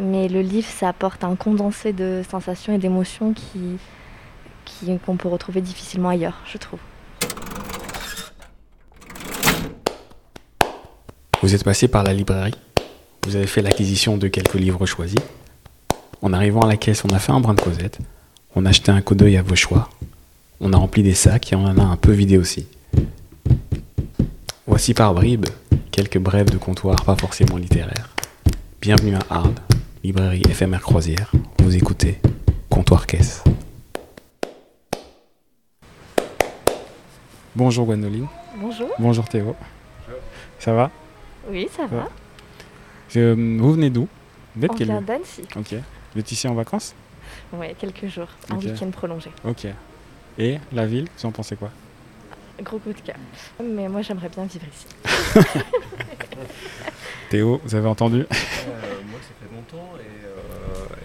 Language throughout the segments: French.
Mais le livre, ça apporte un condensé de sensations et d'émotions qui, qu'on peut retrouver difficilement ailleurs, je trouve. Vous êtes passé par la librairie. Vous avez fait l'acquisition de quelques livres choisis. En arrivant à la caisse, on a fait un brin de causette. On a jeté un coup d'œil à vos choix. On a rempli des sacs et on en a un peu vidé aussi. Voici par bribes quelques brèves de comptoir pas forcément littéraires. Bienvenue à Arles, librairie éphémère croisière. Vous écoutez Comptoir Caisse. Bonjour Gwendoline. Bonjour. Bonjour Théo. Ça va? Oui, ça va. Euh, Vous venez d'où? Vous êtes On quel vient d'Annecy. Ok. Vous êtes ici en vacances? Oui, quelques jours. Un week-end prolongé. Ok. Et la ville, vous en pensez quoi? Gros coup de cœur. Mais moi, j'aimerais bien vivre ici. Théo, vous avez entendu Euh, moi, ça fait longtemps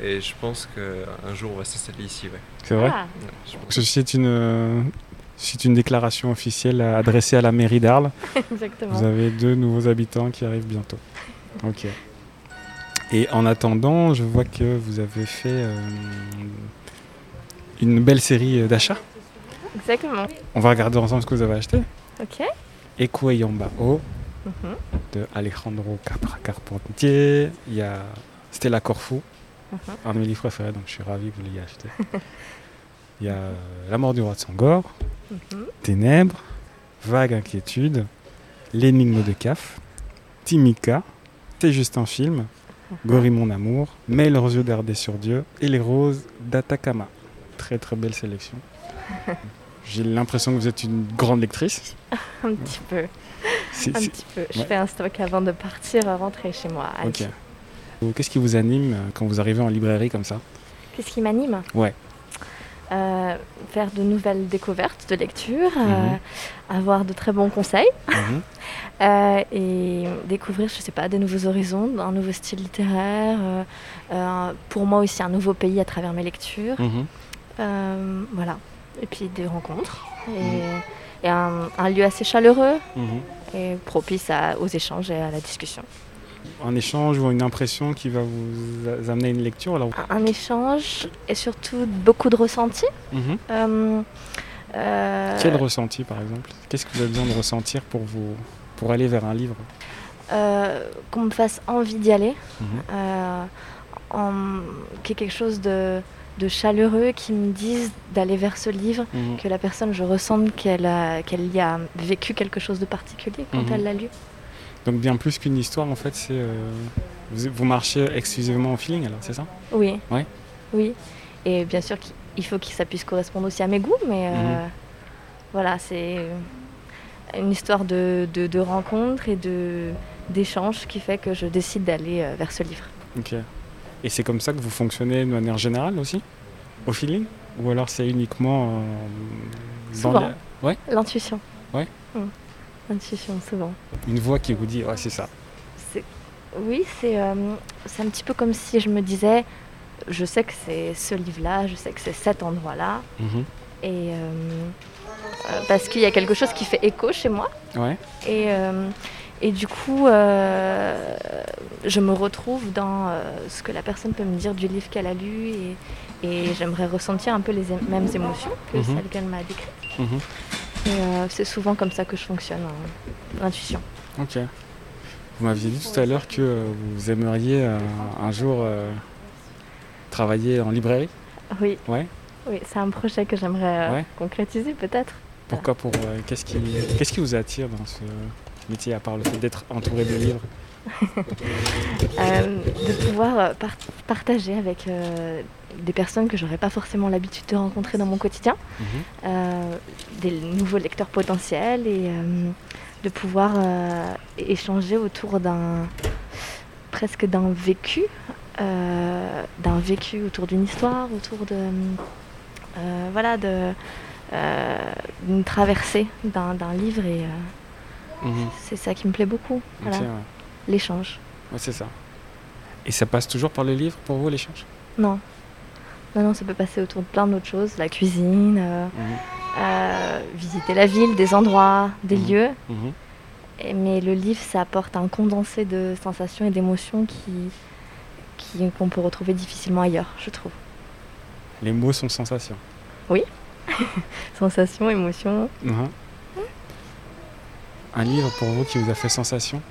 et, je pense qu'un jour on va s'installer ici. Ouais. C'est vrai Ah, Ouais, je pense. Ceci est une, c'est une déclaration officielle adressée à la mairie d'Arles. exactement. Vous avez deux nouveaux habitants qui arrivent bientôt. Ok. Et en attendant, je vois que vous avez fait euh, une belle série euh, d'achats. Exactement. On va regarder ensemble ce que vous avez acheté. Ok. Equeyambao Mhm. de Alejandro Capra Carpentier. Il y a Stella Corfou. Un de mes livres préférés, donc je suis ravi que vous l'ayez acheté. Il y a euh, La mort du roi de Sangor, Mhm. Ténèbres, Vague inquiétude, L'énigme de Caf, Timika, C'est juste un film, Gori mon amour, Mais leurs yeux dardaient sur Dieu et Les roses d'Atacama. Très très belle sélection. J'ai l'impression que vous êtes une grande lectrice. Un petit peu. Un petit peu. Je Ouais. fais un stock avant de partir, rentrer chez moi. Ok. Qu'est-ce qui vous anime euh, quand vous arrivez en librairie comme ça Qu'est-ce qui m'anime Ouais. Euh, faire de nouvelles découvertes de lecture, euh, Mhm. avoir de très bons conseils Mhm. euh, et découvrir, je sais pas, des nouveaux horizons, un nouveau style littéraire. pour moi aussi, un nouveau pays à travers mes lectures. Mhm. Voilà. Et puis des rencontres. Et, et un, un lieu assez chaleureux et propice à- aux échanges et à la discussion. Un échange ou une impression qui va vous amener à une lecture alors... Un, échange et surtout beaucoup de ressentis. Mhm. Euh, euh, Quel ressenti par exemple? Qu'est-ce que vous avez besoin de ressentir pour, vous, pour aller vers un livre? Euh, qu'on me fasse envie d'y aller, Mhm. qu'il y ait quelque chose de, de chaleureux qui me dise d'aller vers ce livre, Mhm. que la personne, je ressente qu'elle a- qu'elle y a vécu quelque chose de particulier quand elle l'a lu. Donc bien plus qu'une histoire en fait, c'est... euh, vous, vous marchez exclusivement au feeling alors, c'est ça? Oui. Ouais. Oui. Et bien sûr qu'il faut que ça puisse correspondre aussi à mes goûts, mais euh, Mhm. voilà, c'est une histoire de, de, de rencontre et de d'échange qui fait que je décide d'aller euh, vers ce livre. Ok. Et c'est comme ça que vous fonctionnez de manière générale aussi? Au feeling? Ou alors c'est uniquement... euh, dans Souvent. la- Ouais L'intuition. Ouais. Mm. Souvent. Une voix qui vous dit, ouais c'est ça. Oui, c'est euh, un petit peu comme si je me disais, je sais que c'est ce livre-là, je sais que c'est cet endroit-là, Mhm. et euh, euh, parce qu'il y a quelque chose qui fait écho chez moi, Ouais. et, euh, et du coup, je me retrouve dans ce que la personne peut me dire du livre qu'elle a lu, et, et j'aimerais ressentir un peu les mêmes émotions que Mhm. celles qu'elle m'a décrites. Mhm. Euh, c'est souvent comme ça que je fonctionne, hein, l'intuition. Ok. Vous m'aviez dit tout à l'heure que euh, vous aimeriez euh, un jour travailler en librairie. Oui. Ouais. Oui, c'est un projet que j'aimerais Ouais. concrétiser peut-être. Pourquoi pour qu'est-ce qui qu'est-ce qui vous attire dans ce métier à part le fait d'être entouré de livres? de pouvoir euh, par- partager avec euh, des personnes que j'aurais pas forcément l'habitude de rencontrer dans mon quotidien, Mhm. euh, des nouveaux lecteurs potentiels et euh, de pouvoir euh, échanger autour d'un presque d'un vécu, euh, d'un vécu autour d'une histoire, autour de euh, voilà de euh, d'une traversée d'un livre et euh, Mhm. c'est ça qui me plaît beaucoup, voilà, ouais. L'échange. Ouais, c'est ça. Et ça passe toujours par le livre pour vous l'échange? Non. Non, non, ça peut passer autour de plein d'autres choses, la cuisine, euh, Mhm. euh, visiter la ville, des endroits, des Mhm. lieux. Mhm. Et- mais le livre, ça apporte un condensé de sensations et d'émotions qui, qui- qu'on peut retrouver difficilement ailleurs, je trouve. Les mots sont sensations. Sensation, émotion. Mhm. Un livre pour vous qui vous a fait sensation?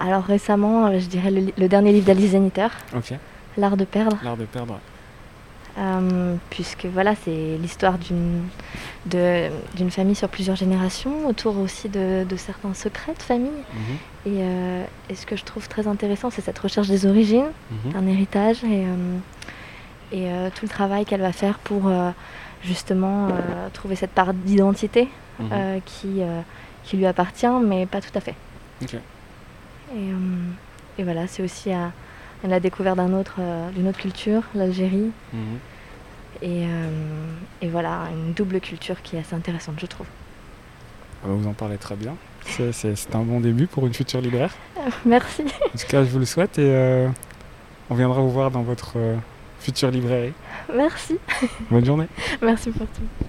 Alors récemment, euh, je dirais le, dernier livre d'Alice Zeniter, Ok. L'art de perdre. L'art de perdre. Euh, puisque voilà, c'est l'histoire d'une famille sur plusieurs générations, autour aussi de, de certains secrets de famille. Mhm. Et, euh, et ce que je trouve très intéressant, c'est cette recherche des origines, Mhm. d'un héritage et, euh, et tout le travail qu'elle va faire pour justement trouver cette part d'identité Mhm. qui, qui lui appartient, mais pas tout à fait. Et, euh, et voilà, c'est aussi à, à la découverte d'un autre, euh, d'une autre culture, l'Algérie. Mhm. Et, euh, et voilà, une double culture qui est assez intéressante, je trouve. Ah bah, vous en parlez très bien. C'est- un bon début pour une future libraire. Merci. En tout cas, je vous le souhaite et euh, on viendra vous voir dans votre euh, future librairie. Merci. Bonne journée. Merci pour tout.